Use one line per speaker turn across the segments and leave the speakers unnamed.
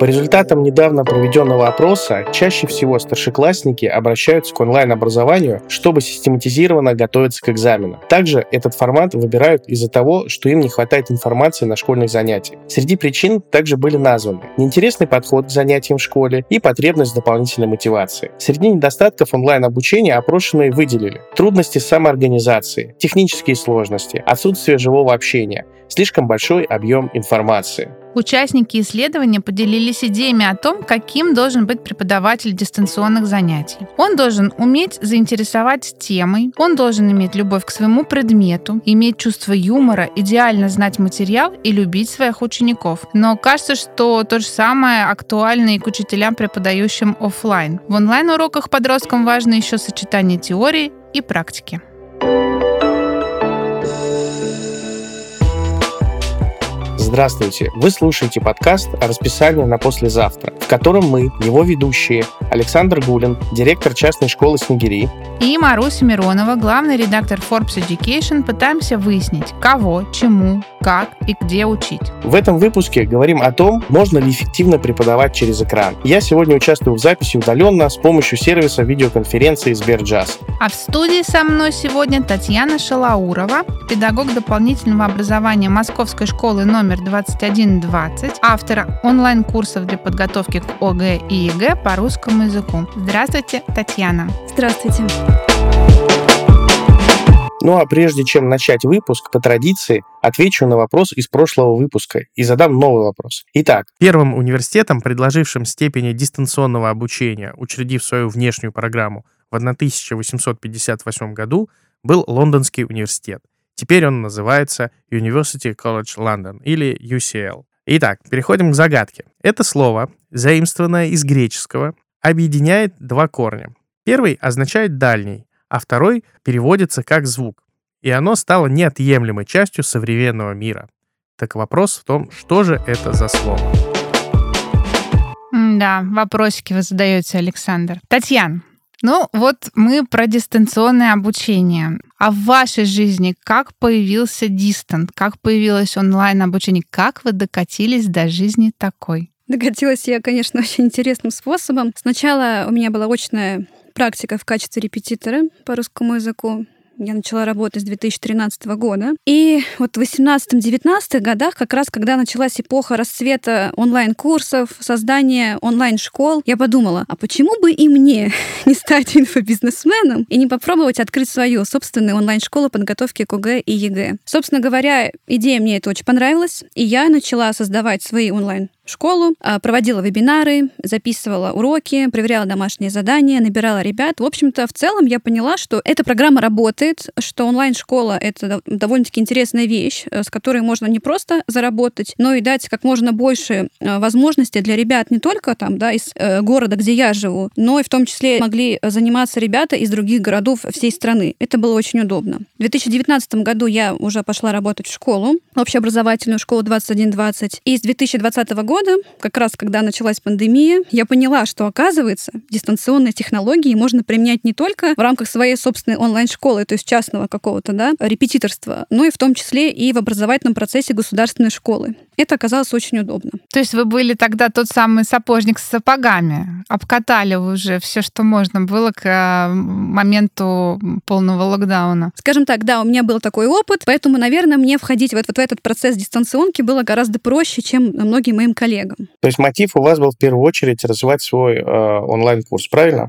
По результатам недавно проведенного опроса, чаще всего старшеклассники обращаются к онлайн-образованию, чтобы систематизированно готовиться к экзамену. Также этот формат выбирают из-за того, что им не хватает информации на школьных занятиях. Среди причин также были названы неинтересный подход к занятиям в школе и потребность дополнительной мотивации. Среди недостатков онлайн-обучения опрошенные выделили трудности самоорганизации, технические сложности, отсутствие живого общения, слишком большой объем информации.
Участники исследования поделились идеями о том, каким должен быть преподаватель дистанционных занятий. Он должен уметь заинтересовать темой, он должен иметь любовь к своему предмету, иметь чувство юмора, идеально знать материал и любить своих учеников. Но кажется, что то же самое актуально и к учителям, преподающим офлайн. В онлайн-уроках подросткам важно еще сочетание теории и практики.
Здравствуйте! Вы слушаете подкаст о расписании на послезавтра, в котором мы, его ведущие, Александр Гулин, директор частной школы Снегири,
и Маруся Миронова, главный редактор Forbes Education, пытаемся выяснить, кого, чему, как и где учить.
В этом выпуске говорим о том, можно ли эффективно преподавать через экран. Я сегодня участвую в записи удаленно с помощью сервиса видеоконференции Сберджаз.
А в студии со мной сегодня Татьяна Шалаурова, педагог дополнительного образования Московской школы номер 2120, автор онлайн-курсов для подготовки к ОГЭ и ЕГЭ по русскому языку. Здравствуйте, Татьяна.
Здравствуйте.
Ну а прежде чем начать выпуск, по традиции, отвечу на вопрос из прошлого выпуска и задам новый вопрос. Итак.
Первым университетом, предложившим степени дистанционного обучения, учредив свою внешнюю программу в 1858 году, был Лондонский университет. Теперь он называется University College London или UCL. Итак, переходим к загадке. Это слово, заимствованное из греческого, объединяет два корня. Первый означает «дальний», а второй переводится как «звук». И оно стало неотъемлемой частью современного мира. Так вопрос в том, что же это за слово?
Да, вопросики вы задаете, Александр. Татьяна, ну вот мы про дистанционное обучение. А в вашей жизни как появился дистант? Как появилось онлайн-обучение? Как вы докатились до жизни такой?
Докатилась я, конечно, очень интересным способом. Сначала у меня была очная практика в качестве репетитора по русскому языку. Я начала работать с 2013 года. И вот в 18-19 годах, как раз когда началась эпоха расцвета онлайн-курсов, создания онлайн-школ, я подумала, а почему бы и мне не стать инфобизнесменом и не попробовать открыть свою собственную онлайн-школу подготовки к ОГЭ и ЕГЭ? Собственно говоря, идея мне это очень понравилась, и я начала создавать свои онлайн школу, а, проводила вебинары, записывала уроки, проверяла домашние задания, набирала ребят. В общем-то, в целом я поняла, что эта программа работает, что онлайн-школа — это довольно-таки интересная вещь, э, с которой можно не просто заработать, но и дать как можно больше э, возможностей для ребят не только там, да, из э, города, где я живу, но и в том числе могли заниматься ребята из других городов всей страны. Это было очень удобно. В 2019 году я уже пошла работать в школу, общеобразовательную школу 2120, и с 2020 года года, как раз когда началась пандемия, я поняла, что, оказывается, дистанционные технологии можно применять не только в рамках своей собственной онлайн-школы, то есть частного какого-то да, репетиторства, но и в том числе и в образовательном процессе государственной школы. Это оказалось очень удобно.
То есть вы были тогда тот самый сапожник с сапогами, обкатали уже все, что можно было к э, моменту полного локдауна.
Скажем так, да, у меня был такой опыт, поэтому, наверное, мне входить в этот, в этот процесс дистанционки было гораздо проще, чем многим моим коллегам.
То есть мотив у вас был в первую очередь развивать свой э, онлайн-курс, правильно?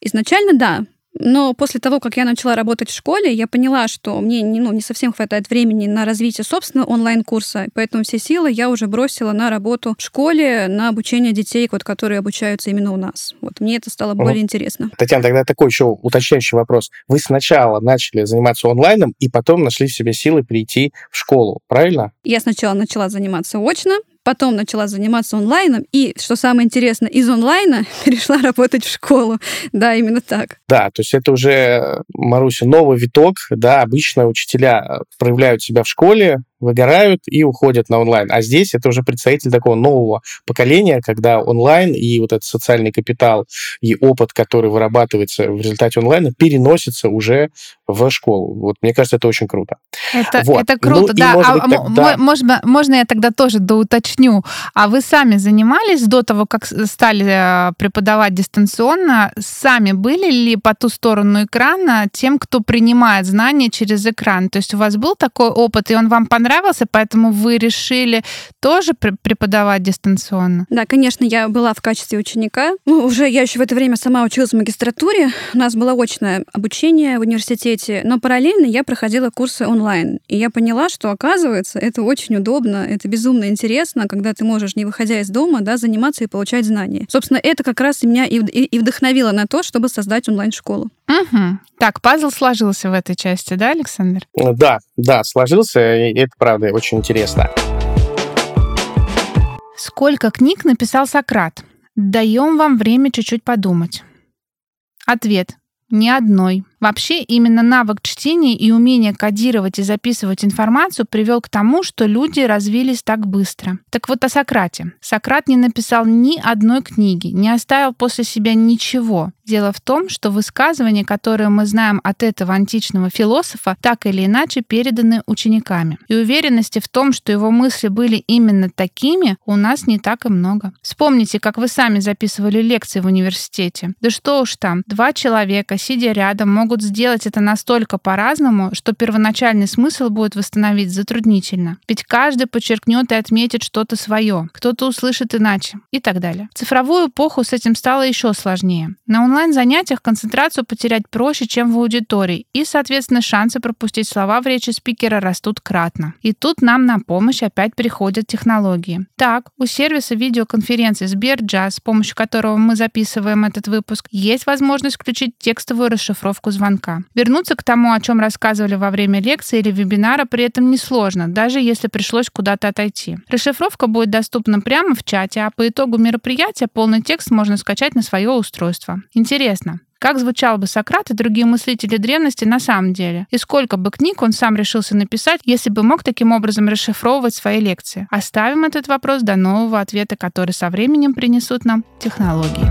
Изначально да. Но после того, как я начала работать в школе, я поняла, что мне не, ну, не совсем хватает времени на развитие собственного онлайн-курса, поэтому все силы я уже бросила на работу в школе, на обучение детей, вот, которые обучаются именно у нас. Вот мне это стало более интересно.
Татьяна, тогда такой еще уточняющий вопрос. Вы сначала начали заниматься онлайном, и потом нашли в себе силы прийти в школу, правильно?
Я сначала начала заниматься очно, потом начала заниматься онлайном, и, что самое интересное, из онлайна перешла работать в школу. Да, именно так.
Да, то есть это уже, Маруся, новый виток, да, обычно учителя проявляют себя в школе, выгорают и уходят на онлайн. А здесь это уже представитель такого нового поколения, когда онлайн и вот этот социальный капитал и опыт, который вырабатывается в результате онлайна, переносится уже в школу. Вот мне кажется, это очень круто.
Это, вот. это круто, ну, да. Может а, быть, тогда... можно, можно я тогда тоже доуточню? А вы сами занимались до того, как стали э, преподавать дистанционно, сами были ли по ту сторону экрана тем, кто принимает знания через экран? То есть у вас был такой опыт, и он вам понравился, поэтому вы решили тоже преподавать дистанционно?
Да, конечно, я была в качестве ученика. Ну, уже я еще в это время сама училась в магистратуре. У нас было очное обучение в университете, но параллельно я проходила курсы онлайн. И я поняла, что, оказывается, это очень удобно, это безумно интересно, когда ты можешь, не выходя из дома, да, заниматься и получать знания. Собственно, это как раз и меня и, и, и вдохновило на то, чтобы создать онлайн-школу.
Угу. Так, пазл сложился в этой части, да, Александр?
Да, да, сложился, и это, правда, очень интересно.
Сколько книг написал Сократ? Даем вам время чуть-чуть подумать. Ответ. Ни одной. Вообще, именно навык чтения и умение кодировать и записывать информацию привел к тому, что люди развились так быстро. Так вот о Сократе. Сократ не написал ни одной книги, не оставил после себя ничего. Дело в том, что высказывания, которые мы знаем от этого античного философа, так или иначе переданы учениками. И уверенности в том, что его мысли были именно такими, у нас не так и много. Вспомните, как вы сами записывали лекции в университете. Да что уж там, два человека, сидя рядом, могут могут сделать это настолько по-разному, что первоначальный смысл будет восстановить затруднительно. Ведь каждый подчеркнет и отметит что-то свое, кто-то услышит иначе и так далее. В цифровую эпоху с этим стало еще сложнее. На онлайн-занятиях концентрацию потерять проще, чем в аудитории, и, соответственно, шансы пропустить слова в речи спикера растут кратно. И тут нам на помощь опять приходят технологии. Так, у сервиса видеоконференции Сберджаз, с помощью которого мы записываем этот выпуск, есть возможность включить текстовую расшифровку звонка. Вернуться к тому, о чем рассказывали во время лекции или вебинара, при этом несложно, даже если пришлось куда-то отойти. Расшифровка будет доступна прямо в чате, а по итогу мероприятия полный текст можно скачать на свое устройство. Интересно, как звучал бы Сократ и другие мыслители древности на самом деле? И сколько бы книг он сам решился написать, если бы мог таким образом расшифровывать свои лекции? Оставим этот вопрос до нового ответа, который со временем принесут нам технологии.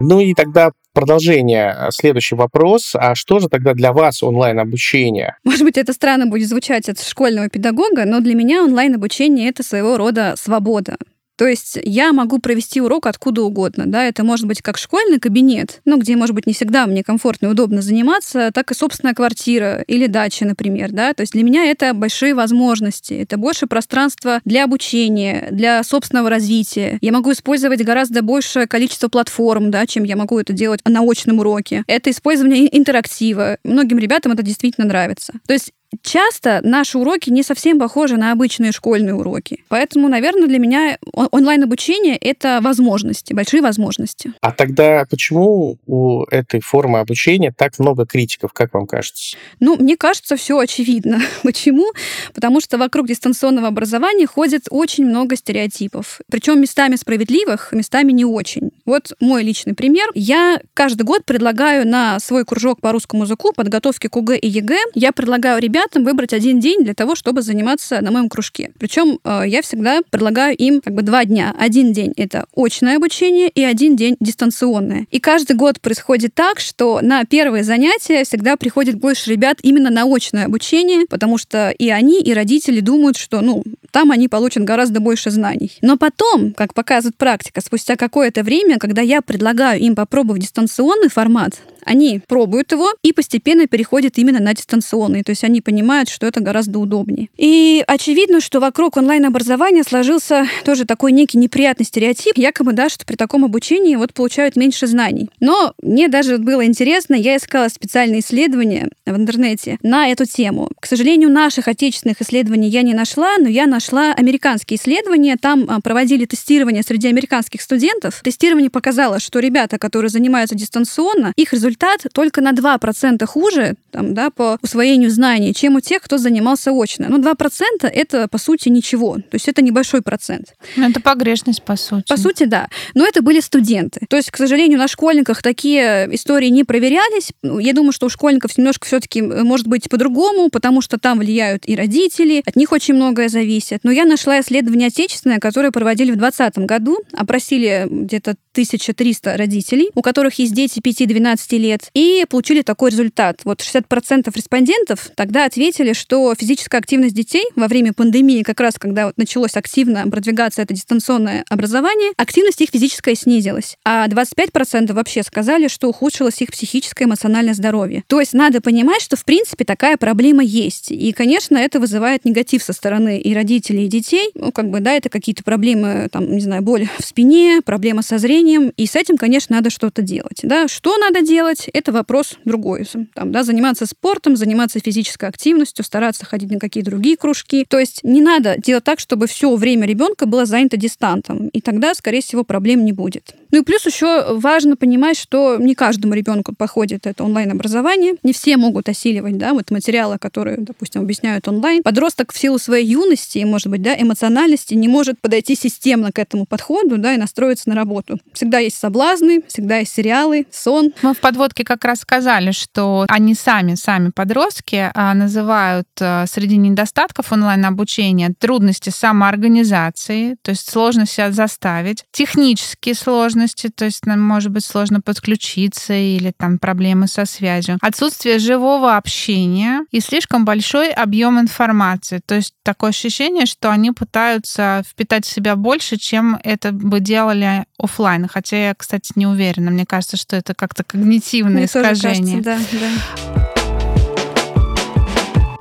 Ну и тогда продолжение, э, следующий вопрос. А что же тогда для вас онлайн-обучение?
Может быть, это странно будет звучать от школьного педагога, но для меня онлайн-обучение — это своего рода свобода. То есть я могу провести урок откуда угодно. Да? Это может быть как школьный кабинет, ну, где, может быть, не всегда мне комфортно и удобно заниматься, так и собственная квартира или дача, например. Да? То есть для меня это большие возможности, это больше пространства для обучения, для собственного развития. Я могу использовать гораздо большее количество платформ, да, чем я могу это делать на очном уроке. Это использование интерактива. Многим ребятам это действительно нравится. То есть Часто наши уроки не совсем похожи на обычные школьные уроки. Поэтому, наверное, для меня онлайн-обучение — это возможности, большие возможности.
А тогда почему у этой формы обучения так много критиков, как вам кажется?
Ну, мне кажется, все очевидно. Почему? Потому что вокруг дистанционного образования ходит очень много стереотипов. Причем местами справедливых, местами не очень. Вот мой личный пример. Я каждый год предлагаю на свой кружок по русскому языку подготовки к ОГЭ и ЕГЭ, я предлагаю ребятам ребятам выбрать один день для того, чтобы заниматься на моем кружке. Причем э, я всегда предлагаю им как бы два дня. Один день это очное обучение и один день дистанционное. И каждый год происходит так, что на первые занятия всегда приходит больше ребят именно на очное обучение, потому что и они, и родители думают, что ну там они получат гораздо больше знаний. Но потом, как показывает практика, спустя какое-то время, когда я предлагаю им попробовать дистанционный формат, они пробуют его и постепенно переходят именно на дистанционный. То есть они понимают, что это гораздо удобнее. И очевидно, что вокруг онлайн-образования сложился тоже такой некий неприятный стереотип, якобы, да, что при таком обучении вот получают меньше знаний. Но мне даже было интересно, я искала специальные исследования в интернете на эту тему. К сожалению, наших отечественных исследований я не нашла, но я нашла американские исследования. Там а, проводили тестирование среди американских студентов. Тестирование показало, что ребята, которые занимаются дистанционно, их результат только на 2% хуже там, да, по усвоению знаний, чем у тех, кто занимался очно. Но 2% это, по сути, ничего. То есть это небольшой процент.
Ну, это погрешность, по сути.
По сути, да. Но это были студенты. То есть, к сожалению, на школьниках такие истории не проверялись. Ну, я думаю, что у школьников немножко все-таки может быть по-другому, потому что там влияют и родители, от них очень многое зависит. Но я нашла исследование отечественное, которое проводили в 2020 году, опросили где-то 1300 родителей, у которых есть дети 5-12 лет, и получили такой результат. Вот 60% респондентов тогда ответили, что физическая активность детей во время пандемии, как раз когда вот началось активно продвигаться это дистанционное образование, активность их физическая снизилась. А 25% вообще сказали, что ухудшилось их психическое и эмоциональное здоровье. То есть надо понимать, что в принципе такая проблема есть. И, конечно, это вызывает негатив со стороны и родителей, и детей. Ну, как бы, да, это какие-то проблемы, там, не знаю, боль в спине, проблема со зрением. И с этим, конечно, надо что-то делать. Да? Что надо делать, это вопрос другой. Там, да, заниматься спортом, заниматься физической активностью, стараться ходить на какие-то другие кружки. То есть не надо делать так, чтобы все время ребенка было занято дистантом. И тогда, скорее всего, проблем не будет. Ну и плюс еще важно понимать, что не каждому ребенку подходит это онлайн-образование. Не все могут осиливать да, вот материалы, которые, допустим, объясняют онлайн. Подросток в силу своей юности, может быть, да, эмоциональности не может подойти системно к этому подходу да, и настроиться на работу. Всегда есть соблазны, всегда есть сериалы, сон.
Мы в подводке как раз сказали, что они сами, сами подростки а, называют а, среди недостатков онлайн-обучения трудности самоорганизации, то есть сложность себя заставить, технические сложности, то есть нам может быть сложно подключиться или там проблемы со связью, отсутствие живого общения и слишком большой объем информации. То есть такое ощущение, что они пытаются впитать в себя больше, чем это бы делали офлайн. Хотя я, кстати, не уверена. Мне кажется, что это как-то когнитивное
Мне
искажение.
Кажется, да, да.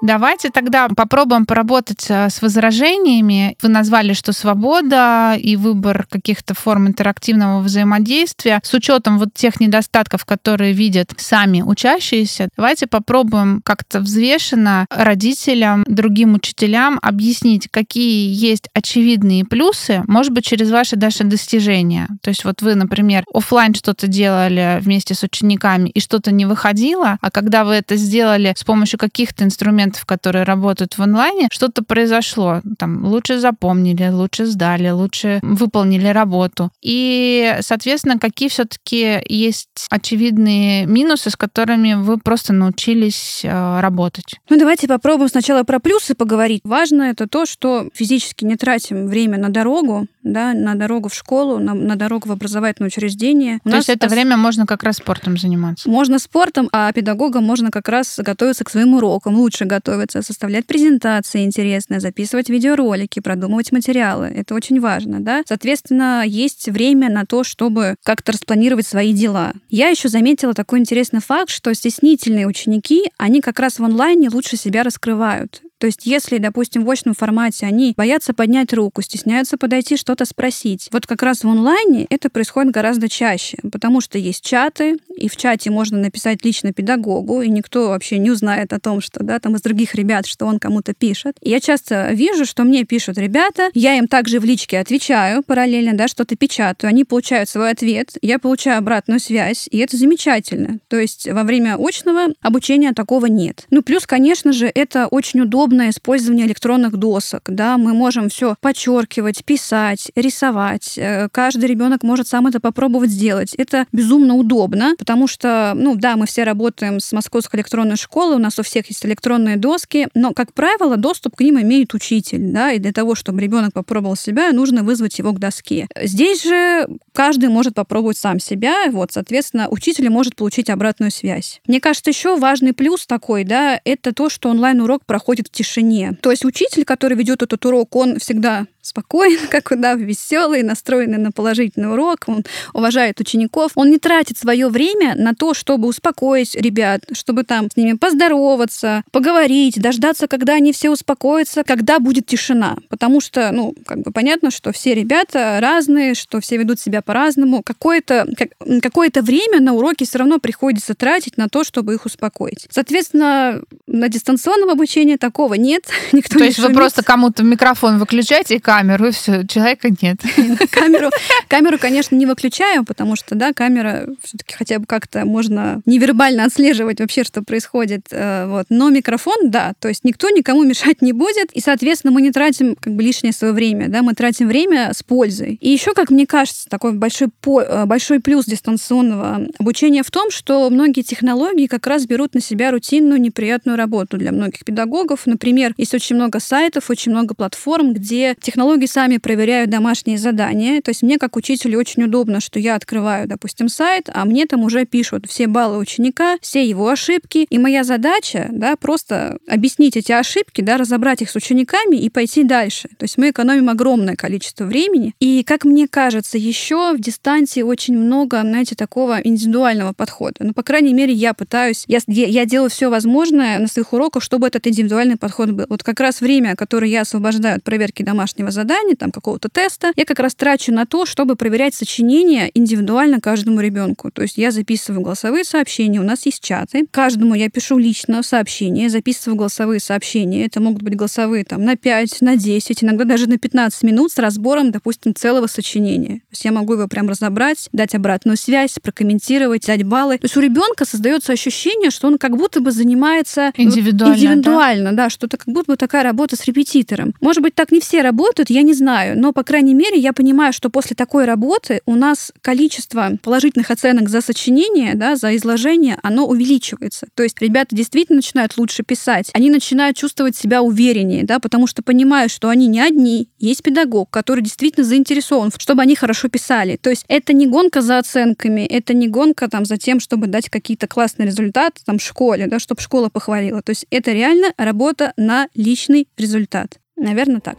Давайте тогда попробуем поработать э, с возражениями. Вы назвали, что свобода и выбор каких-то форм интерактивного взаимодействия с учетом вот тех недостатков, которые видят сами учащиеся. Давайте попробуем как-то взвешенно родителям, другим учителям объяснить, какие есть очевидные плюсы, может быть, через ваши даже достижения. То есть вот вы, например, офлайн что-то делали вместе с учениками и что-то не выходило, а когда вы это сделали с помощью каких-то инструментов, студентов, которые работают в онлайне, что-то произошло. Там лучше запомнили, лучше сдали, лучше выполнили работу. И, соответственно, какие все-таки есть очевидные минусы, с которыми вы просто научились э, работать?
Ну, давайте попробуем сначала про плюсы поговорить. Важно это то, что физически не тратим время на дорогу, да, на дорогу в школу, на, на дорогу в образовательное учреждение.
У то есть это время можно как раз спортом заниматься?
Можно спортом, а педагогам можно как раз готовиться к своим урокам, лучше готовиться, составлять презентации интересные, записывать видеоролики, продумывать материалы. Это очень важно, да. Соответственно, есть время на то, чтобы как-то распланировать свои дела. Я еще заметила такой интересный факт, что стеснительные ученики, они как раз в онлайне лучше себя раскрывают. То есть, если, допустим, в очном формате они боятся поднять руку, стесняются подойти что-то спросить, вот как раз в онлайне это происходит гораздо чаще, потому что есть чаты, и в чате можно написать лично педагогу, и никто вообще не узнает о том, что да, там из других ребят, что он кому-то пишет. И я часто вижу, что мне пишут ребята, я им также в личке отвечаю параллельно, да, что-то печатаю, они получают свой ответ, я получаю обратную связь, и это замечательно. То есть во время очного обучения такого нет. Ну, плюс, конечно же, это очень удобно удобное использование электронных досок. Да, мы можем все подчеркивать, писать, рисовать. Э, каждый ребенок может сам это попробовать сделать. Это безумно удобно, потому что, ну да, мы все работаем с Московской электронной школой, у нас у всех есть электронные доски, но, как правило, доступ к ним имеет учитель, да, и для того, чтобы ребенок попробовал себя, нужно вызвать его к доске. Здесь же каждый может попробовать сам себя, вот, соответственно, учитель может получить обратную связь. Мне кажется, еще важный плюс такой, да, это то, что онлайн-урок проходит в тишине. То есть учитель, который ведет этот урок, он всегда спокоен, как да, веселый, настроенный на положительный урок, он уважает учеников. Он не тратит свое время на то, чтобы успокоить ребят, чтобы там с ними поздороваться, поговорить, дождаться, когда они все успокоятся, когда будет тишина. Потому что, ну, как бы понятно, что все ребята разные, что все ведут себя по-разному. Какое-то как, какое время на уроке все равно приходится тратить на то, чтобы их успокоить. Соответственно, на дистанционном обучении такого такого нет. Никто
То есть вы
шумит.
просто кому-то микрофон выключаете и камеру, и все, человека нет.
камеру, камеру, конечно, не выключаем, потому что, да, камера все-таки хотя бы как-то можно невербально отслеживать вообще, что происходит. э, Вот. Но микрофон, да, то есть никто никому мешать не будет, и, соответственно, мы не тратим как бы лишнее свое время, да, мы тратим время с пользой. И еще, как мне кажется, такой большой, э, большой плюс дистанционного обучения в том, что многие технологии как раз берут на себя рутинную неприятную работу для многих педагогов. Например, есть очень много сайтов, очень много платформ, где технологии сами проверяют домашние задания. То есть мне, как учителю, очень удобно, что я открываю, допустим, сайт, а мне там уже пишут все баллы ученика, все его ошибки. И моя задача, да, просто объяснить эти ошибки, да, разобрать их с учениками и пойти дальше. То есть мы экономим огромное количество времени. И, как мне кажется, еще в дистанции очень много, знаете, такого индивидуального подхода. Ну, по крайней мере, я пытаюсь, я, я делаю все возможное на своих уроках, чтобы этот индивидуальный подход был. Вот как раз время, которое я освобождаю от проверки домашнего задания, там какого-то теста, я как раз трачу на то, чтобы проверять сочинения индивидуально каждому ребенку. То есть я записываю голосовые сообщения, у нас есть чаты. Каждому я пишу лично сообщение, записываю голосовые сообщения. Это могут быть голосовые там на 5, на 10, иногда даже на 15 минут с разбором, допустим, целого сочинения. То есть я могу его прям разобрать, дать обратную связь, прокомментировать, дать баллы. То есть у ребенка создается ощущение, что он как будто бы занимается вот
Индивидуально,
индивидуально, да? Что это как будто бы такая работа с репетитором. Может быть, так не все работают, я не знаю, но, по крайней мере, я понимаю, что после такой работы у нас количество положительных оценок за сочинение, да, за изложение, оно увеличивается. То есть ребята действительно начинают лучше писать, они начинают чувствовать себя увереннее, да, потому что понимают, что они не одни, есть педагог, который действительно заинтересован, чтобы они хорошо писали. То есть это не гонка за оценками, это не гонка там за тем, чтобы дать какие-то классные результаты там в школе, да, чтобы школа похвалила. То есть это реально работа на личный результат. Наверное, так.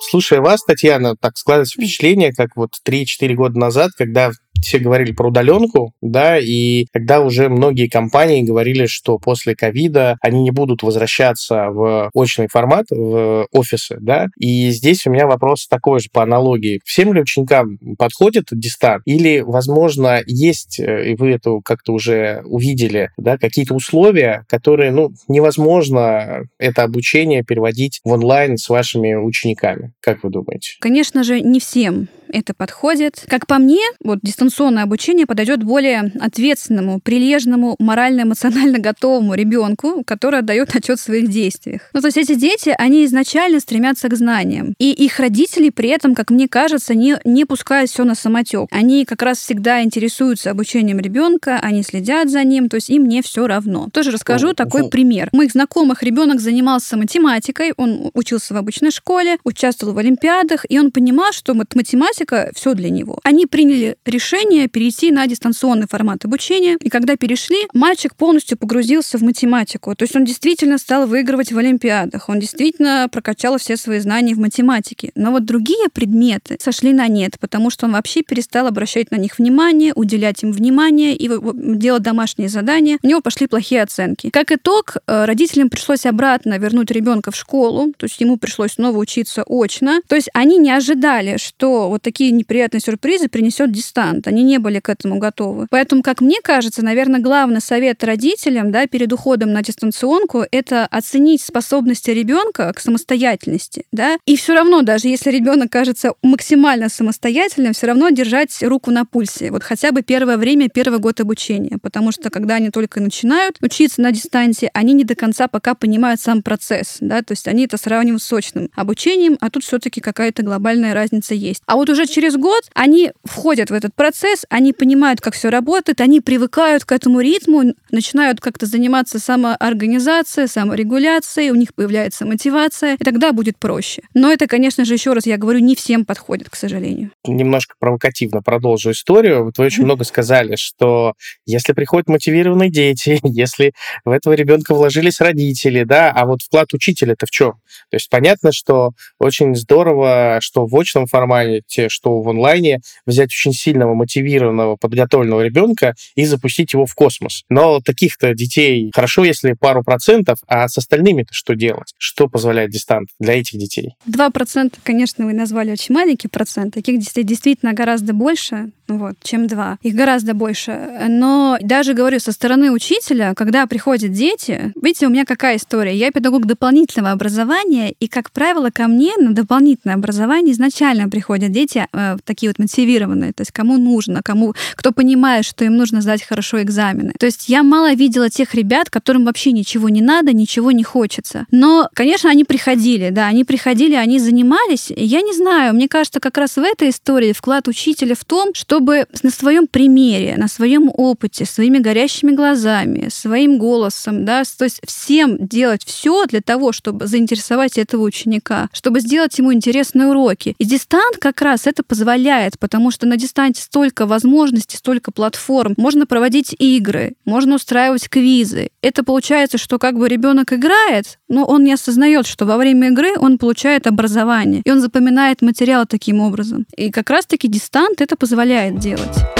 Слушая вас, Татьяна, так складывается впечатление, как вот 3-4 года назад, когда все говорили про удаленку, да, и когда уже многие компании говорили, что после ковида они не будут возвращаться в очный формат, в офисы, да, и здесь у меня вопрос такой же по аналогии. Всем ли ученикам подходит дистант? Или, возможно, есть, э, и вы это как-то уже увидели, да, какие-то условия, которые, ну, невозможно это обучение переводить в онлайн с вашими учениками? Как вы думаете?
Конечно же, не всем это подходит. Как по мне, вот дистанционное обучение подойдет более ответственному, прилежному, морально-эмоционально готовому ребенку, который отдает отчет в своих действиях. Ну, то есть эти дети, они изначально стремятся к знаниям. И их родители при этом, как мне кажется, не, не пускают все на самотек. Они как раз всегда интересуются обучением ребенка, они следят за ним, то есть им не все равно. Тоже расскажу
О,
такой
фу.
пример. У моих знакомых ребенок занимался математикой, он учился в обычной школе, участвовал в олимпиадах, и он понимал, что вот математика все для него. Они приняли решение перейти на дистанционный формат обучения, и когда перешли, мальчик полностью погрузился в математику. То есть он действительно стал выигрывать в олимпиадах, он действительно прокачал все свои знания в математике. Но вот другие предметы сошли на нет, потому что он вообще перестал обращать на них внимание, уделять им внимание и делать домашние задания. У него пошли плохие оценки. Как итог, э, родителям пришлось обратно вернуть ребенка в школу, то есть ему пришлось снова учиться очно. То есть они не ожидали, что вот такие неприятные сюрпризы принесет дистант. Они не были к этому готовы. Поэтому, как мне кажется, наверное, главный совет родителям да, перед уходом на дистанционку — это оценить способности ребенка к самостоятельности. Да? И все равно, даже если ребенок кажется максимально самостоятельным, все равно держать руку на пульсе. Вот хотя бы первое время, первый год обучения. Потому что, когда они только начинают учиться на дистанции, они не до конца пока понимают сам процесс. Да? То есть они это сравнивают с очным обучением, а тут все-таки какая-то глобальная разница есть. А вот уже через год они входят в этот процесс, они понимают, как все работает, они привыкают к этому ритму, начинают как-то заниматься самоорганизацией, саморегуляцией, у них появляется мотивация, и тогда будет проще. Но это, конечно же, еще раз я говорю, не всем подходит, к сожалению.
Немножко провокативно продолжу историю. Вот вы очень много сказали, что если приходят мотивированные дети, если в этого ребенка вложились родители, да, а вот вклад учителя-то в чем? То есть понятно, что очень здорово, что в очном формате, что в онлайне взять очень сильного мотивированного подготовленного ребенка и запустить его в космос. Но таких-то детей хорошо, если пару процентов, а с остальными-то что делать? Что позволяет дистант для этих детей?
Два процента, конечно, вы назвали очень маленький процент. Таких детей действительно гораздо больше, вот, чем два. Их гораздо больше. Но даже говорю, со стороны учителя, когда приходят дети, видите, у меня какая история? Я педагог дополнительного образования, и, как правило, ко мне на дополнительное образование изначально приходят дети э, такие вот мотивированные, то есть кому нужно, кому, кто понимает, что им нужно сдать хорошо экзамены. То есть я мало видела тех ребят, которым вообще ничего не надо, ничего не хочется. Но, конечно, они приходили, да, они приходили, они занимались. Я не знаю, мне кажется, как раз в этой истории вклад учителя в том, чтобы на своем примере, на своем опыте, своими горящими глазами, своим голосом, да, то есть всем делать все для того, чтобы заинтересовать этого ученика, чтобы сделать ему интересные уроки. И дистант как раз это позволяет, потому что на дистанте столько возможностей, столько платформ. Можно проводить игры, можно устраивать квизы. Это получается, что как бы ребенок играет, но он не осознает, что во время игры он получает образование, и он запоминает материал таким образом. И как раз-таки дистант это позволяет делать.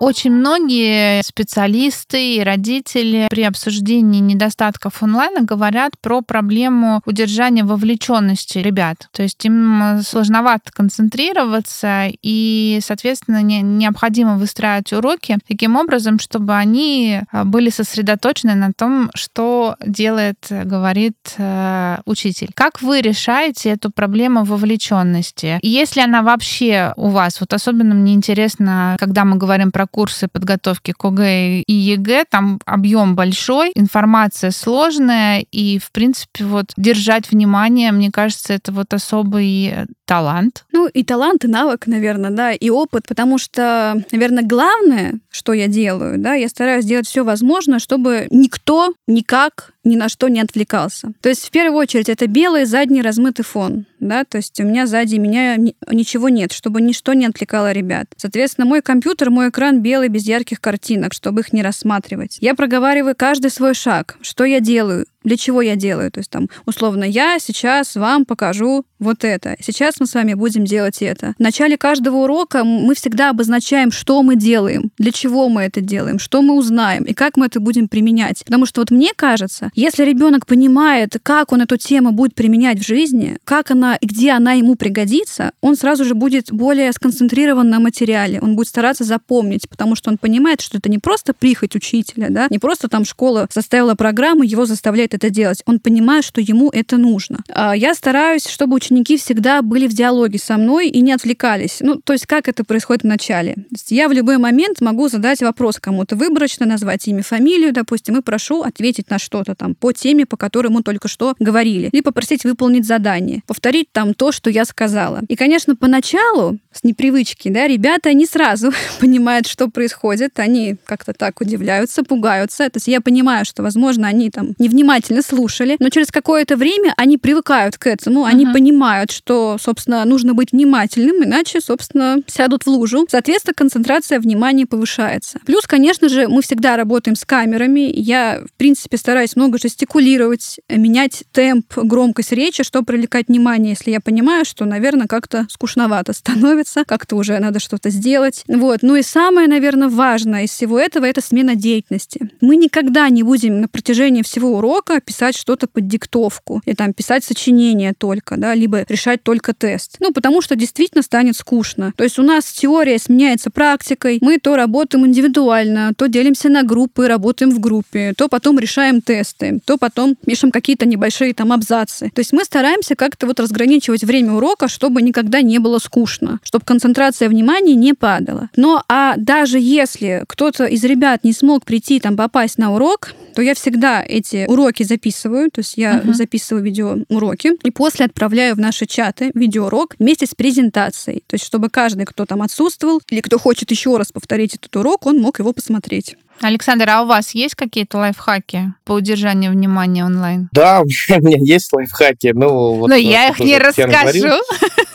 Очень многие специалисты и родители при обсуждении недостатков онлайна говорят про проблему удержания вовлеченности ребят. То есть им сложновато концентрироваться, и, соответственно, не, необходимо выстраивать уроки таким образом, чтобы они а, были сосредоточены на том, что делает, говорит э, учитель. Как вы решаете эту проблему вовлеченности? Если она вообще у вас, вот особенно мне интересно, когда мы говорим про курсы подготовки к ОГЭ и ЕГЭ, там объем большой, информация сложная, и, в принципе, вот держать внимание, мне кажется, это вот особый талант.
Ну, и талант, и навык, наверное, да, и опыт, потому что, наверное, главное, что я делаю, да, я стараюсь делать все возможное, чтобы никто никак ни на что не отвлекался. То есть, в первую очередь, это белый задний размытый фон, да, то есть у меня сзади меня ничего нет, чтобы ничто не отвлекало ребят. Соответственно, мой компьютер, мой экран белый, без ярких картинок, чтобы их не рассматривать. Я проговариваю каждый свой шаг, что я делаю, для чего я делаю. То есть там, условно, я сейчас вам покажу вот это. Сейчас мы с вами будем делать это. В начале каждого урока мы всегда обозначаем, что мы делаем, для чего мы это делаем, что мы узнаем и как мы это будем применять. Потому что вот мне кажется, если ребенок понимает, как он эту тему будет применять в жизни, как она и где она ему пригодится, он сразу же будет более сконцентрирован на материале, он будет стараться запомнить, потому что он понимает, что это не просто прихоть учителя, да, не просто там школа составила программу, его заставляет это делать. Он понимает, что ему это нужно. А я стараюсь, чтобы ученики всегда были в диалоге со мной и не отвлекались. Ну, то есть как это происходит в начале. Я в любой момент могу задать вопрос кому-то выборочно, назвать имя, фамилию, допустим, и прошу ответить на что-то там по теме, по которой мы только что говорили. Или попросить выполнить задание, повторить там то, что я сказала. И, конечно, поначалу, с непривычки, да, ребята не сразу понимают, что происходит. Они как-то так удивляются, пугаются. То есть я понимаю, что, возможно, они там невнимательно слушали, но через какое-то время они привыкают к этому, они uh-huh. понимают, что, собственно, нужно быть внимательным, иначе, собственно, сядут в лужу. Соответственно, концентрация внимания повышается. Плюс, конечно же, мы всегда работаем с камерами. Я, в принципе, стараюсь много жестикулировать, менять темп, громкость речи, чтобы привлекать внимание, если я понимаю, что, наверное, как-то скучновато становится, как-то уже надо что-то сделать. Вот. Ну и самое, наверное, важное из всего этого — это смена деятельности. Мы никогда не будем на протяжении всего урока писать что-то под диктовку, или там писать сочинение только, да, либо решать только тест. Ну, потому что действительно станет скучно. То есть у нас теория сменяется практикой, мы то работаем индивидуально, то делимся на группы, работаем в группе, то потом решаем тесты, то потом пишем какие-то небольшие там абзацы. То есть мы стараемся как-то вот разграничивать время урока, чтобы никогда не было скучно, чтобы концентрация внимания не падала. Но а даже если кто-то из ребят не смог прийти там попасть на урок, то я всегда эти уроки записываю, то есть я uh-huh. записываю видеоуроки и после отправляю в наши чаты видеоурок вместе с презентацией, то есть чтобы каждый, кто там отсутствовал или кто хочет еще раз повторить этот урок, он мог его посмотреть.
Александр, а у вас есть какие-то лайфхаки по удержанию внимания онлайн?
Да, у меня есть лайфхаки. Ну,
вот, Но я их не расскажу.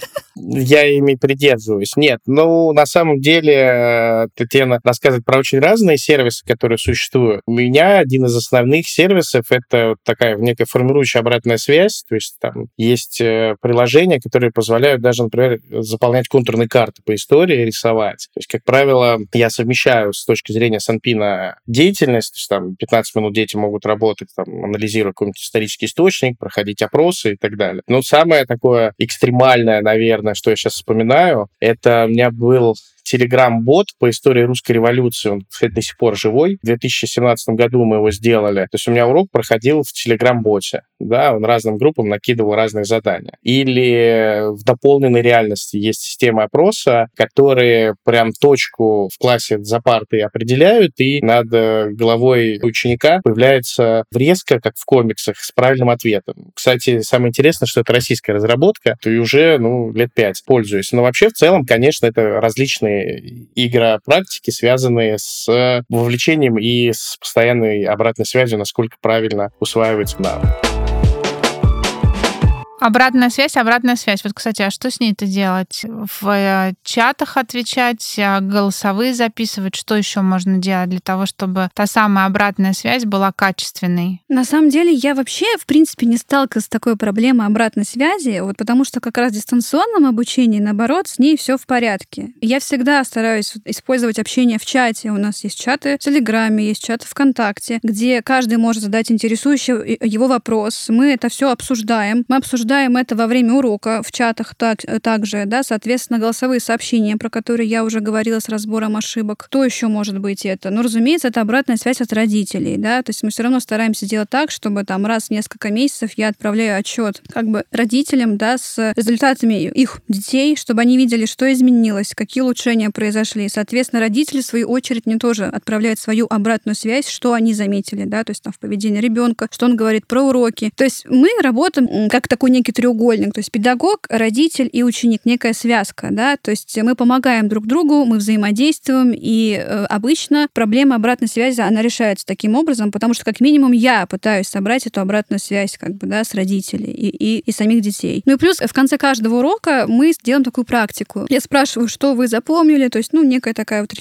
я ими придерживаюсь. Нет, ну, на самом деле, э, Татьяна рассказывает про очень разные сервисы, которые существуют. У меня один из основных сервисов — это такая некая формирующая обратная связь, то есть там есть э, приложения, которые позволяют даже, например, заполнять контурные карты по истории, рисовать. То есть, как правило, я совмещаю с точки зрения Санпина деятельность, то есть там 15 минут дети могут работать, там, анализируя какой-нибудь исторический источник, проходить опросы и так далее. Но самое такое экстремальное, наверное, что я сейчас вспоминаю, это у меня был телеграм-бот по истории русской революции. Он, кстати, до сих пор живой. В 2017 году мы его сделали. То есть у меня урок проходил в телеграм-боте. Да, он разным группам накидывал разные задания. Или в дополненной реальности есть система опроса, которые прям точку в классе за партой определяют, и над головой ученика появляется врезка, как в комиксах, с правильным ответом. Кстати, самое интересное, что это российская разработка, и уже ну, лет пять пользуюсь. Но вообще, в целом, конечно, это различные разные практики, связанные с вовлечением и с постоянной обратной связью, насколько правильно усваивается навык.
Обратная связь, обратная связь. Вот, кстати, а что с ней-то делать? В э, чатах отвечать, а голосовые записывать? Что еще можно делать для того, чтобы та самая обратная связь была качественной?
На самом деле, я вообще, в принципе, не сталкивалась с такой проблемой обратной связи, вот потому что как раз в дистанционном обучении, наоборот, с ней все в порядке. Я всегда стараюсь использовать общение в чате. У нас есть чаты в Телеграме, есть чаты ВКонтакте, где каждый может задать интересующий его вопрос. Мы это все обсуждаем. Мы обсуждаем обсуждаем это во время урока в чатах так, также, да, соответственно, голосовые сообщения, про которые я уже говорила с разбором ошибок. Кто еще может быть это? Ну, разумеется, это обратная связь от родителей, да, то есть мы все равно стараемся делать так, чтобы там раз в несколько месяцев я отправляю отчет как бы родителям, да, с результатами их детей, чтобы они видели, что изменилось, какие улучшения произошли. Соответственно, родители, в свою очередь, мне тоже отправляют свою обратную связь, что они заметили, да, то есть там в поведении ребенка, что он говорит про уроки. То есть мы работаем как такой некий треугольник, то есть педагог, родитель и ученик, некая связка, да, то есть мы помогаем друг другу, мы взаимодействуем, и э, обычно проблема обратной связи, она решается таким образом, потому что как минимум я пытаюсь собрать эту обратную связь как бы, да, с родителей и, и, и самих детей. Ну и плюс в конце каждого урока мы делаем такую практику. Я спрашиваю, что вы запомнили, то есть, ну, некая такая вот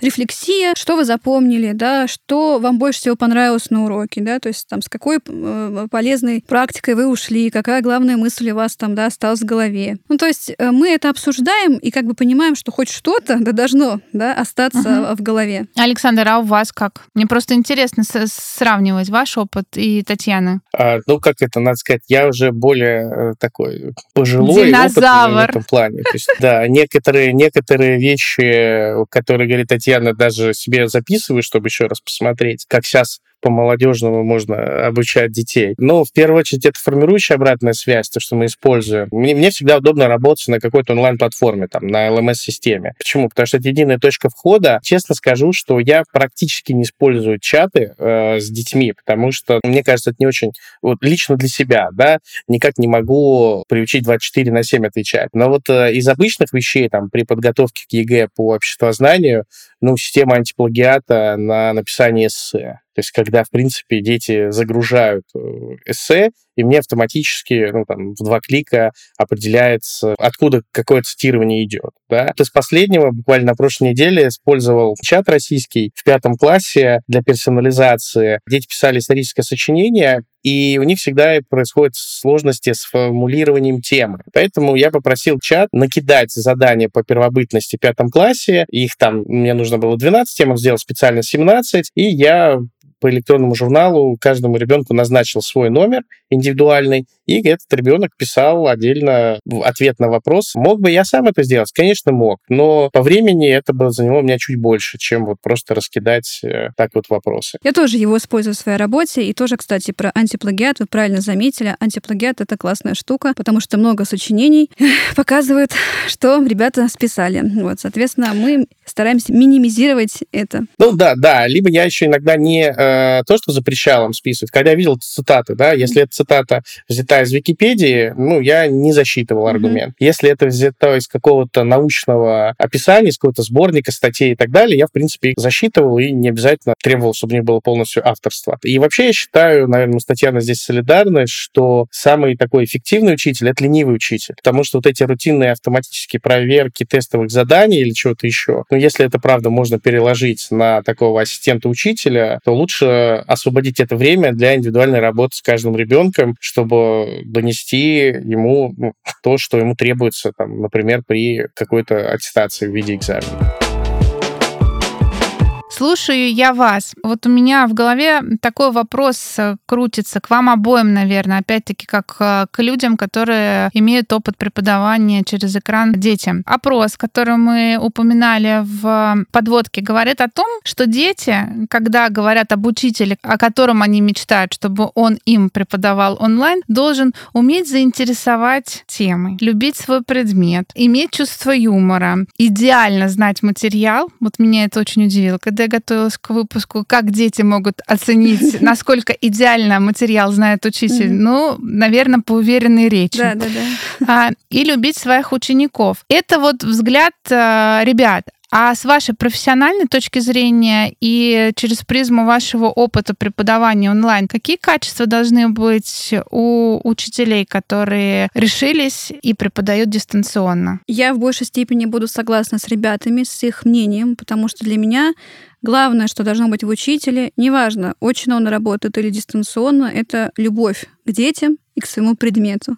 рефлексия, что вы запомнили, да, что вам больше всего понравилось на уроке, да, то есть там с какой э, полезной практикой вы ушли, какая главная мысль у вас там, да, осталась в голове. Ну, то есть э, мы это обсуждаем и как бы понимаем, что хоть что-то да, должно да, остаться угу. в голове.
Александр, а у вас как? Мне просто интересно сравнивать ваш опыт и Татьяны.
А, ну, как это, надо сказать, я уже более э, такой пожилой
Динозавр.
в этом плане. То есть, да, некоторые, некоторые вещи, которые говорит Татьяна, даже себе записываю, чтобы еще раз посмотреть, как сейчас по-молодежному можно обучать детей. Но в первую очередь это формирующая обратная связь, то, что мы используем. Мне, мне всегда удобно работать на какой-то онлайн-платформе, там, на LMS-системе. Почему? Потому что это единая точка входа. Честно скажу, что я практически не использую чаты э, с детьми, потому что, мне кажется, это не очень... Вот лично для себя, да, никак не могу приучить 24 на 7 отвечать. Но вот э, из обычных вещей, там, при подготовке к ЕГЭ по обществознанию, ну, система антиплагиата на написание эссе. То есть, когда, в принципе, дети загружают э, эссе, и мне автоматически, ну, там, в два клика определяется, откуда какое цитирование идет, да. Вот из последнего, буквально на прошлой неделе, использовал чат российский в пятом классе для персонализации. Дети писали историческое сочинение, и у них всегда происходят сложности с формулированием темы. Поэтому я попросил чат накидать задания по первобытности в пятом классе. Их там, мне нужно было 12 тем, сделал специально 17, и я по электронному журналу каждому ребенку назначил свой номер индивидуальный, и этот ребенок писал отдельно ответ на вопрос. Мог бы я сам это сделать? Конечно, мог, но по времени это бы заняло меня чуть больше, чем вот просто раскидать э, так вот вопросы.
Я тоже его использую в своей работе, и тоже, кстати, про антиплагиат, вы правильно заметили, антиплагиат — это классная штука, потому что много сочинений показывают, что ребята списали. Вот, соответственно, мы стараемся минимизировать это.
Ну да, да, либо я еще иногда не э, то, что запрещал им списывать, когда я видел цитаты, да, если эта цитата взята взята из Википедии, ну, я не засчитывал аргумент. Mm-hmm. Если это взято из какого-то научного описания, из какого-то сборника статей и так далее, я, в принципе, их засчитывал и не обязательно требовал, чтобы у них было полностью авторство. И вообще я считаю, наверное, с Татьяной здесь солидарны, что самый такой эффективный учитель — это ленивый учитель. Потому что вот эти рутинные автоматические проверки тестовых заданий или чего-то еще, ну, если это, правда, можно переложить на такого ассистента учителя, то лучше освободить это время для индивидуальной работы с каждым ребенком, чтобы донести ему ну, то, что ему требуется, там, например, при какой-то аттестации в виде экзамена.
Слушаю я вас. Вот у меня в голове такой вопрос э, крутится к вам обоим, наверное, опять-таки как э, к людям, которые имеют опыт преподавания через экран детям. Опрос, который мы упоминали в подводке, говорит о том, что дети, когда говорят об учителе, о котором они мечтают, чтобы он им преподавал онлайн, должен уметь заинтересовать темой, любить свой предмет, иметь чувство юмора, идеально знать материал. Вот меня это очень удивило. Когда я готовилась к выпуску, как дети могут оценить, насколько идеально материал знает учитель? Ну, наверное, по уверенной речи.
Да, да,
да. И любить своих учеников. Это вот взгляд э, ребят. А с вашей профессиональной точки зрения и через призму вашего опыта преподавания онлайн, какие качества должны быть у учителей, которые решились и преподают дистанционно?
Я в большей степени буду согласна с ребятами, с их мнением, потому что для меня Главное, что должно быть в учителе, неважно, очно он работает или дистанционно, это любовь к детям и к своему предмету.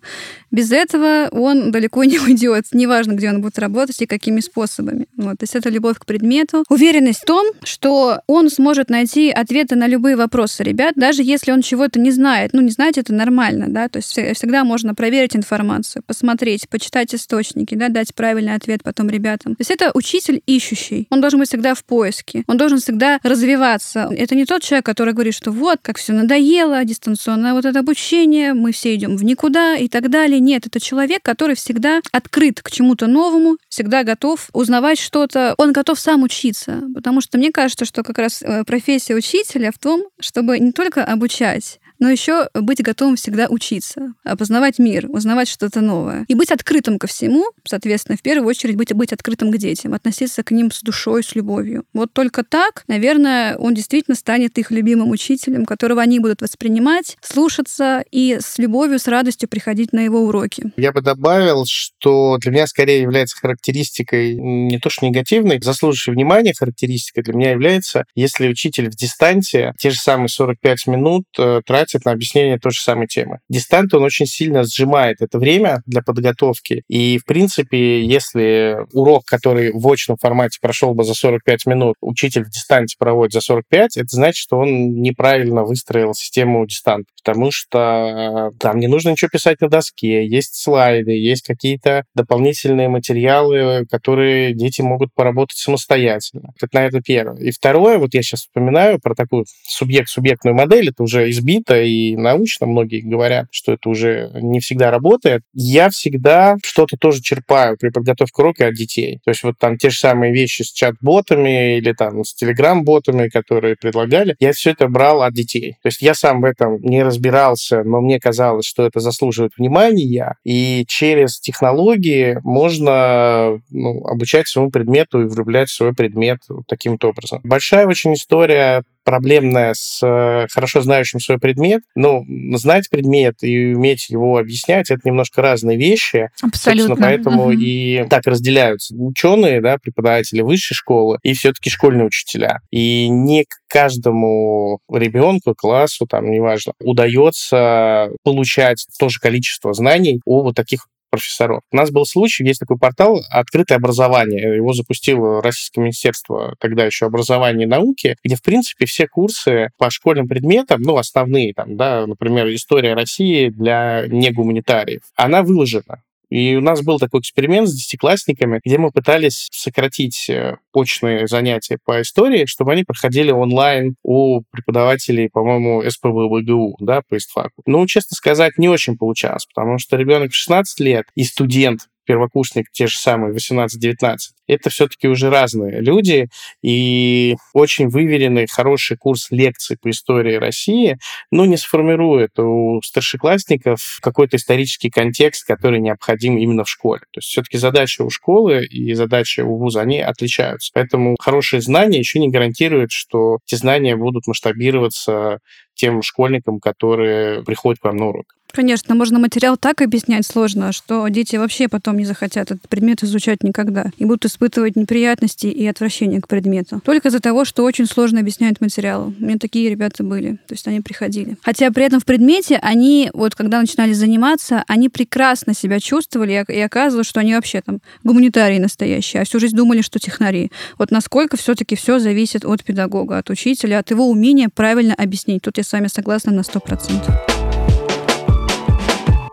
Без этого он далеко не уйдет, неважно, где он будет работать и какими способами. Вот. То есть это любовь к предмету. Уверенность в том, что он сможет найти ответы на любые вопросы ребят, даже если он чего-то не знает. Ну, не знать это нормально, да, то есть всегда можно проверить информацию, посмотреть, почитать источники, да, дать правильный ответ потом ребятам. То есть это учитель ищущий. Он должен быть всегда в поиске. Он должен всегда развиваться. Это не тот человек, который говорит, что вот, как все надоело, дистанционное вот это обучение, мы все идем в никуда и так далее. Нет, это человек, который всегда открыт к чему-то новому, всегда готов узнавать что-то. Он готов сам учиться. Потому что мне кажется, что как раз э, профессия учителя в том, чтобы не только обучать, но еще быть готовым всегда учиться, познавать мир, узнавать что-то новое. И быть открытым ко всему, соответственно, в первую очередь быть, быть открытым к детям, относиться к ним с душой, с любовью. Вот только так, наверное, он действительно станет их любимым учителем, которого они будут воспринимать, слушаться и с любовью, с радостью приходить на его уроки.
Я бы добавил, что для меня скорее является характеристикой не то что негативной, заслуживающей внимания характеристика для меня является, если учитель в дистанции те же самые 45 минут э, тратит тратит на объяснение той же самой темы. Дистант, он очень сильно сжимает это время для подготовки. И, в принципе, если урок, который в очном формате прошел бы за 45 минут, учитель в дистанте проводит за 45, это значит, что он неправильно выстроил систему дистанта, потому что там не нужно ничего писать на доске, есть слайды, есть какие-то дополнительные материалы, которые дети могут поработать самостоятельно. Это, наверное, первое. И второе, вот я сейчас вспоминаю про такую субъект-субъектную модель, это уже избито, и научно многие говорят, что это уже не всегда работает. Я всегда что-то тоже черпаю при подготовке урока от детей. То есть вот там те же самые вещи с чат-ботами или там с телеграм-ботами, которые предлагали, я все это брал от детей. То есть я сам в этом не разбирался, но мне казалось, что это заслуживает внимания, и через технологии можно ну, обучать своему предмету и влюблять в свой предмет таким-то образом. Большая очень история проблемная с э, хорошо знающим свой предмет. Ну, знать предмет и уметь его объяснять — это немножко разные вещи.
Абсолютно.
Собственно, поэтому угу. и так разделяются ученые, да, преподаватели высшей школы и все-таки школьные учителя. И не каждому ребенку, классу, там, неважно, удается получать то же количество знаний о вот таких профессоров. У нас был случай, есть такой портал «Открытое образование». Его запустило Российское министерство тогда еще образования и науки, где, в принципе, все курсы по школьным предметам, ну, основные, там, да, например, история России для негуманитариев, она выложена. И у нас был такой эксперимент с десятиклассниками, где мы пытались сократить э, очные занятия по истории, чтобы они проходили онлайн у преподавателей, по-моему, СПБ БГУ, да, по истфаку. Ну, честно сказать, не очень получалось, потому что ребенок в 16 лет и студент первокурсник, те же самые 18-19, это все-таки уже разные люди, и очень выверенный, хороший курс лекций по истории России, ну, не сформирует у старшеклассников какой-то исторический контекст, который необходим именно в школе. То есть все-таки задача у школы и задача у вуза, они отличаются. Поэтому хорошие знания еще не гарантируют, что эти знания будут масштабироваться тем школьникам, которые приходят к вам на урок.
Конечно, можно материал так объяснять сложно, что дети вообще потом не захотят этот предмет изучать никогда и будут испытывать неприятности и отвращение к предмету. Только из-за того, что очень сложно объяснять материал. У меня такие ребята были, то есть они приходили. Хотя при этом в предмете они, вот когда начинали заниматься, они прекрасно себя чувствовали и оказывалось, что они вообще там гуманитарии настоящие, а всю жизнь думали, что технари. Вот насколько все-таки все зависит от педагога, от учителя, от его умения правильно объяснить. Тут я с вами согласна на сто процентов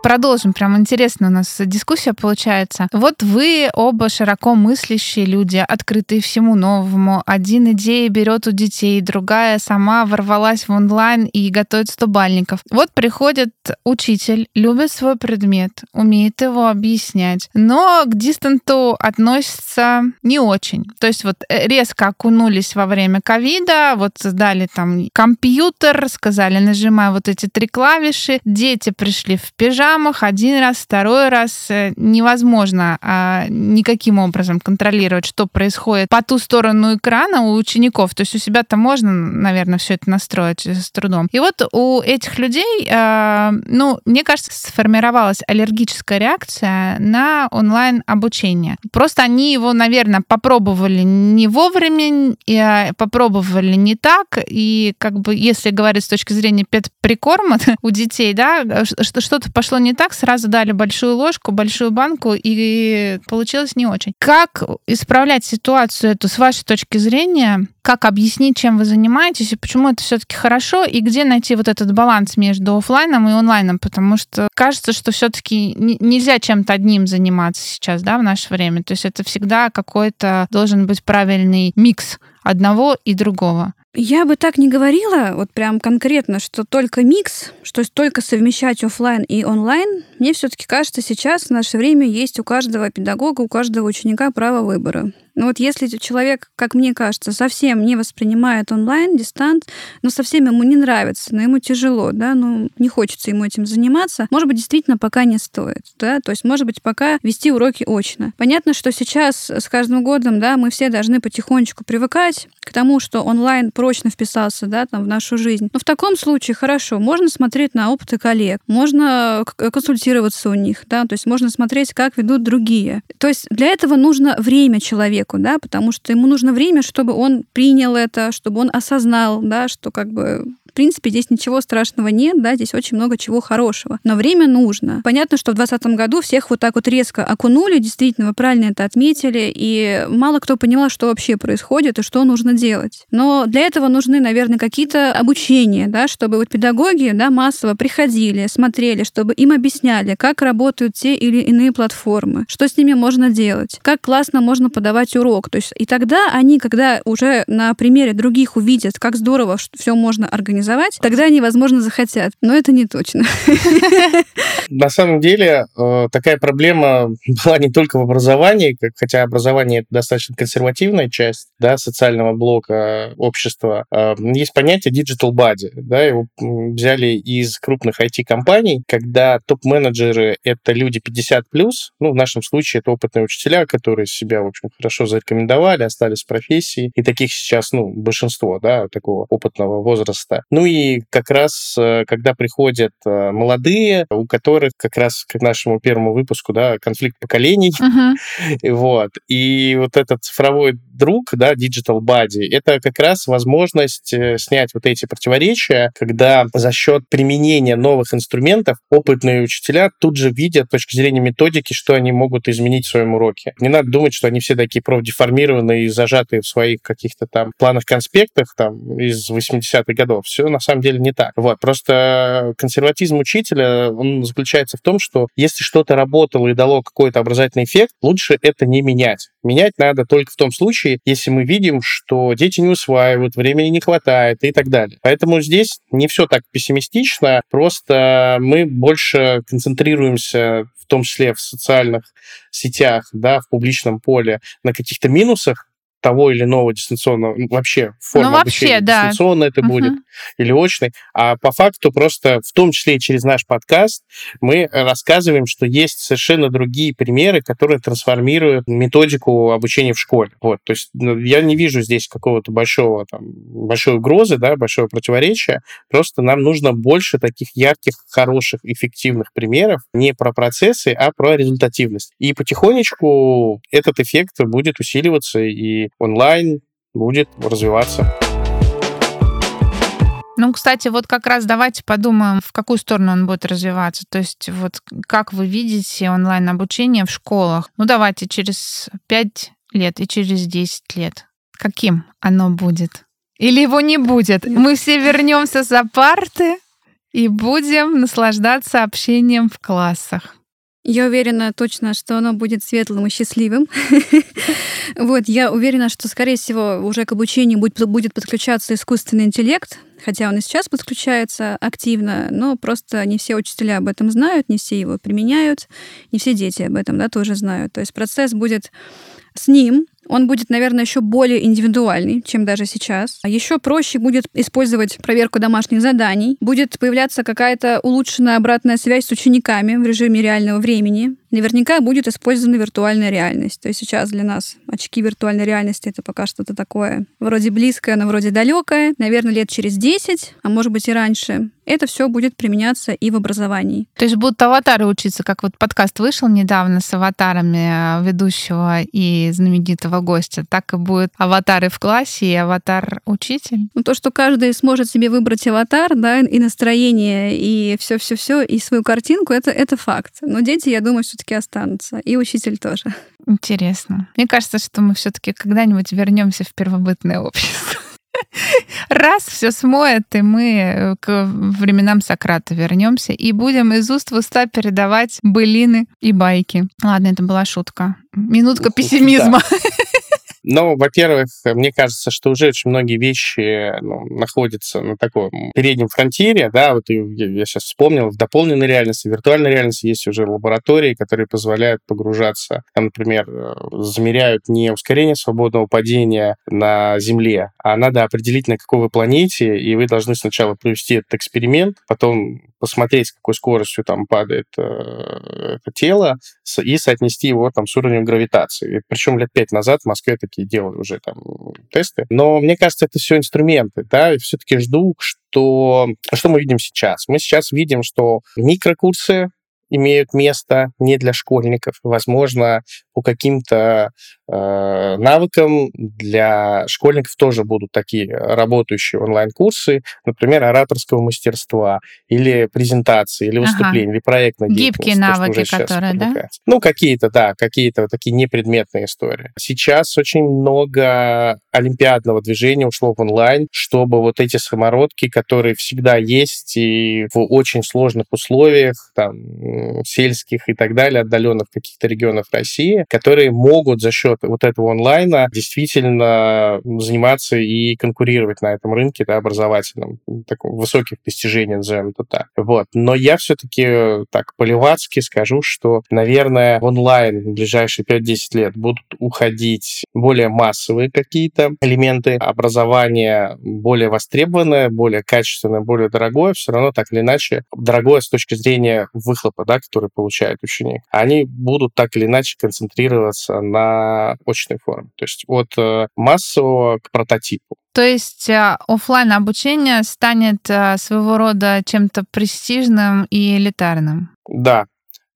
продолжим. Прям интересно у нас дискуссия получается. Вот вы оба широко мыслящие люди, открытые всему новому. Один идея берет у детей, другая сама ворвалась в онлайн и готовит стобальников. Вот приходит учитель, любит свой предмет, умеет его объяснять, но к дистанту относится не очень. То есть вот э, резко окунулись во время ковида, вот сдали там компьютер, сказали, нажимай вот эти три клавиши, дети пришли в пижам, программах один раз, второй раз э, невозможно а, никаким образом контролировать, что происходит по ту сторону экрана у учеников. То есть у себя-то можно, наверное, все это настроить с трудом. И вот у этих людей, а, ну, мне кажется, сформировалась аллергическая реакция на онлайн-обучение. Просто они его, наверное, попробовали не вовремя, а, попробовали не так, и как бы, если говорить с точки зрения педприкорма у детей, да, что-то пошло не так, сразу дали большую ложку, большую банку, и получилось не очень. Как исправлять ситуацию эту с вашей точки зрения? Как объяснить, чем вы занимаетесь, и почему это все-таки хорошо, и где найти вот этот баланс между офлайном и онлайном? Потому что кажется, что все-таки нельзя чем-то одним заниматься сейчас, да, в наше время. То есть это всегда какой-то должен быть правильный микс одного и другого.
Я бы так не говорила, вот прям конкретно, что только микс, что только совмещать офлайн и онлайн. Мне все-таки кажется, сейчас в наше время есть у каждого педагога, у каждого ученика право выбора. Но вот если человек, как мне кажется, совсем не воспринимает онлайн, дистант, но совсем ему не нравится, но ему тяжело, да, ну, не хочется ему этим заниматься, может быть, действительно пока не стоит, да, то есть, может быть, пока вести уроки очно. Понятно, что сейчас с каждым годом, да, мы все должны потихонечку привыкать к тому, что онлайн прочно вписался, да, там, в нашу жизнь. Но в таком случае хорошо, можно смотреть на опыты коллег, можно консультироваться у них, да, то есть можно смотреть, как ведут другие. То есть для этого нужно время человека человеку, да, потому что ему нужно время, чтобы он принял это, чтобы он осознал, да, что как бы в принципе, здесь ничего страшного нет, да, здесь очень много чего хорошего. Но время нужно. Понятно, что в 2020 году всех вот так вот резко окунули, действительно, вы правильно это отметили, и мало кто понимал, что вообще происходит и что нужно делать. Но для этого нужны, наверное, какие-то обучения, да, чтобы вот педагоги, да, массово приходили, смотрели, чтобы им объясняли, как работают те или иные платформы, что с ними можно делать, как классно можно подавать урок. То есть и тогда они, когда уже на примере других увидят, как здорово все можно организовать, организовать, тогда они, возможно, захотят. Но это не точно.
На самом деле э, такая проблема была не только в образовании, хотя образование это достаточно консервативная часть да, социального блока общества. Э, есть понятие digital body. Да, его взяли из крупных IT-компаний, когда топ-менеджеры — это люди 50+, ну, в нашем случае это опытные учителя, которые себя, в общем, хорошо зарекомендовали, остались в профессии, и таких сейчас, ну, большинство, да, такого опытного возраста. Ну и как раз, э, когда приходят э, молодые, у которых как раз к нашему первому выпуску, да, конфликт поколений, uh-huh. вот, и вот этот цифровой друг, да, Digital Buddy, это как раз возможность э, снять вот эти противоречия, когда за счет применения новых инструментов опытные учителя тут же видят с точки зрения методики, что они могут изменить в своем уроке. Не надо думать, что они все такие профдеформированные и зажатые в своих каких-то там планах-конспектах там из 80-х годов. Все на самом деле не так. Вот. Просто консерватизм учителя, он заключается в том, что если что-то работало и дало какой-то образовательный эффект, лучше это не менять. Менять надо только в том случае, случае, если мы видим, что дети не усваивают, времени не хватает и так далее. Поэтому здесь не все так пессимистично, просто мы больше концентрируемся в том числе в социальных сетях, да, в публичном поле, на каких-то минусах, того или иного дистанционного, вообще форма ну, вообще, обучения, да. дистанционно это uh-huh. будет или очный, а по факту просто, в том числе и через наш подкаст, мы рассказываем, что есть совершенно другие примеры, которые трансформируют методику обучения в школе. Вот, то есть ну, я не вижу здесь какого-то большого, там, большой угрозы, да, большого противоречия, просто нам нужно больше таких ярких, хороших, эффективных примеров, не про процессы, а про результативность. И потихонечку этот эффект будет усиливаться, и онлайн будет развиваться.
Ну, кстати, вот как раз давайте подумаем, в какую сторону он будет развиваться. То есть вот как вы видите онлайн-обучение в школах? Ну, давайте через 5 лет и через 10 лет. Каким оно будет? Или его не будет? Мы все вернемся за парты и будем наслаждаться общением в классах.
Я уверена точно, что оно будет светлым и счастливым. вот, я уверена, что, скорее всего, уже к обучению будет, подключаться искусственный интеллект, хотя он и сейчас подключается активно, но просто не все учителя об этом знают, не все его применяют, не все дети об этом да, тоже знают. То есть процесс будет с ним, он будет, наверное, еще более индивидуальный, чем даже сейчас. А еще проще будет использовать проверку домашних заданий. Будет появляться какая-то улучшенная обратная связь с учениками в режиме реального времени. Наверняка будет использована виртуальная реальность. То есть сейчас для нас очки виртуальной реальности это пока что-то такое вроде близкое, но вроде далекое. Наверное, лет через 10, а может быть и раньше, это все будет применяться и в образовании.
То есть будут аватары учиться, как вот подкаст вышел недавно с аватарами э, ведущего и знаменитого гостя, так и будет аватары в классе и аватар-учитель?
Ну, то, что каждый сможет себе выбрать аватар, да, и настроение, и все-все-все, и свою картинку, это, это факт. Но дети, я думаю, все-таки останутся. И учитель тоже.
Интересно. Мне кажется, что мы все-таки когда-нибудь вернемся в первобытное общество. Раз все смоет, и мы э, к временам Сократа вернемся и будем из уст в уста передавать былины и байки. Ладно, это была шутка. Минутка пессимизма. Да.
Но, во-первых, мне кажется, что уже очень многие вещи ну, находятся на таком переднем фронтире, да, вот я, я сейчас вспомнил, в дополненной реальности, в виртуальной реальности есть уже лаборатории, которые позволяют погружаться, там, например, э, замеряют не ускорение свободного падения на Земле, а надо определить, на какой вы планете, и вы должны сначала провести этот эксперимент, потом посмотреть, с какой скоростью там падает э, это тело, и соотнести его там с уровнем гравитации. Причем лет пять назад в Москве такие делали уже там тесты. Но мне кажется, это все инструменты, да, и все-таки жду, что... Что мы видим сейчас? Мы сейчас видим, что микрокурсы имеют место не для школьников. Возможно, по каким-то э, навыкам для школьников тоже будут такие работающие онлайн-курсы, например, ораторского мастерства или презентации, или выступления, ага. или проектной
Гибкие навыки, то, которые, да?
Ну, какие-то, да, какие-то такие непредметные истории. Сейчас очень много олимпиадного движения ушло в онлайн, чтобы вот эти самородки, которые всегда есть и в очень сложных условиях, там, сельских и так далее, отдаленных каких-то регионов России, которые могут за счет вот этого онлайна действительно заниматься и конкурировать на этом рынке да, образовательном, таком высоких достижений, назовем это так. Вот. Но я все-таки так по-левацки скажу, что, наверное, онлайн в ближайшие 5-10 лет будут уходить более массовые какие-то элементы образования, более востребованное, более качественное, более дорогое, все равно так или иначе дорогое с точки зрения выхлопа, да, который получает ученик, они будут так или иначе концентрироваться на очной форме. То есть от э, массового к прототипу.
То есть э, офлайн обучение станет э, своего рода чем-то престижным и элитарным.
Да,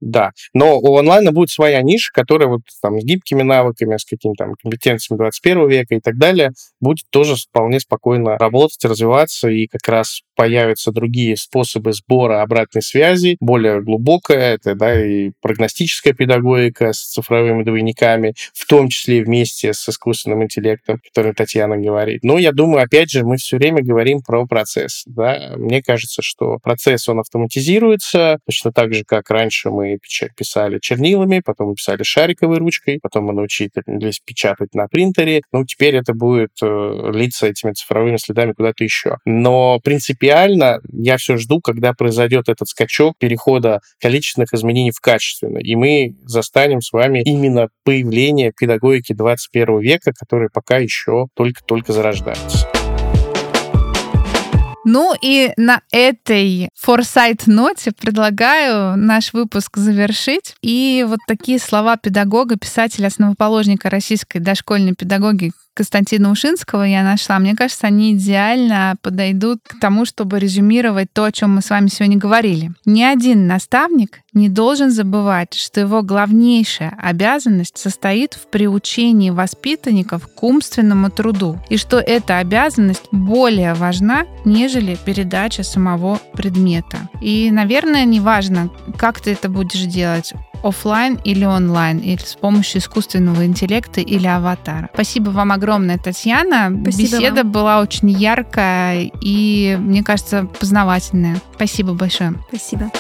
да, но у онлайна будет своя ниша, которая вот там с гибкими навыками, с какими-то там компетенциями 21 века и так далее будет тоже вполне спокойно работать, развиваться, и как раз появятся другие способы сбора обратной связи, более глубокая, это да, и прогностическая педагогика с цифровыми двойниками, в том числе вместе с искусственным интеллектом, о котором Татьяна говорит. Но я думаю, опять же, мы все время говорим про процесс. Да? Мне кажется, что процесс, он автоматизируется, точно так же, как раньше мы писали чернилами, потом мы писали шариковой ручкой, потом мы научились печатать на принтере. Ну, теперь это будет э, литься этими цифровыми следами куда-то еще. Но принципиально я все жду, когда произойдет этот скачок перехода количественных изменений в качественные. И мы застанем с вами именно появление педагогики 21 века, которая пока еще только-только зарождается.
Ну и на этой форсайт-ноте предлагаю наш выпуск завершить. И вот такие слова педагога, писателя, основоположника российской дошкольной педагогики Константина Ушинского я нашла. Мне кажется, они идеально подойдут к тому, чтобы резюмировать то, о чем мы с вами сегодня говорили. Ни один наставник не должен забывать, что его главнейшая обязанность состоит в приучении воспитанников к умственному труду, и что эта обязанность более важна, нежели передача самого предмета. И, наверное, неважно, как ты это будешь делать, офлайн или онлайн, или с помощью искусственного интеллекта или аватара. Спасибо вам огромное, Татьяна. Спасибо Беседа вам. была очень яркая и, мне кажется, познавательная. Спасибо большое.
Спасибо.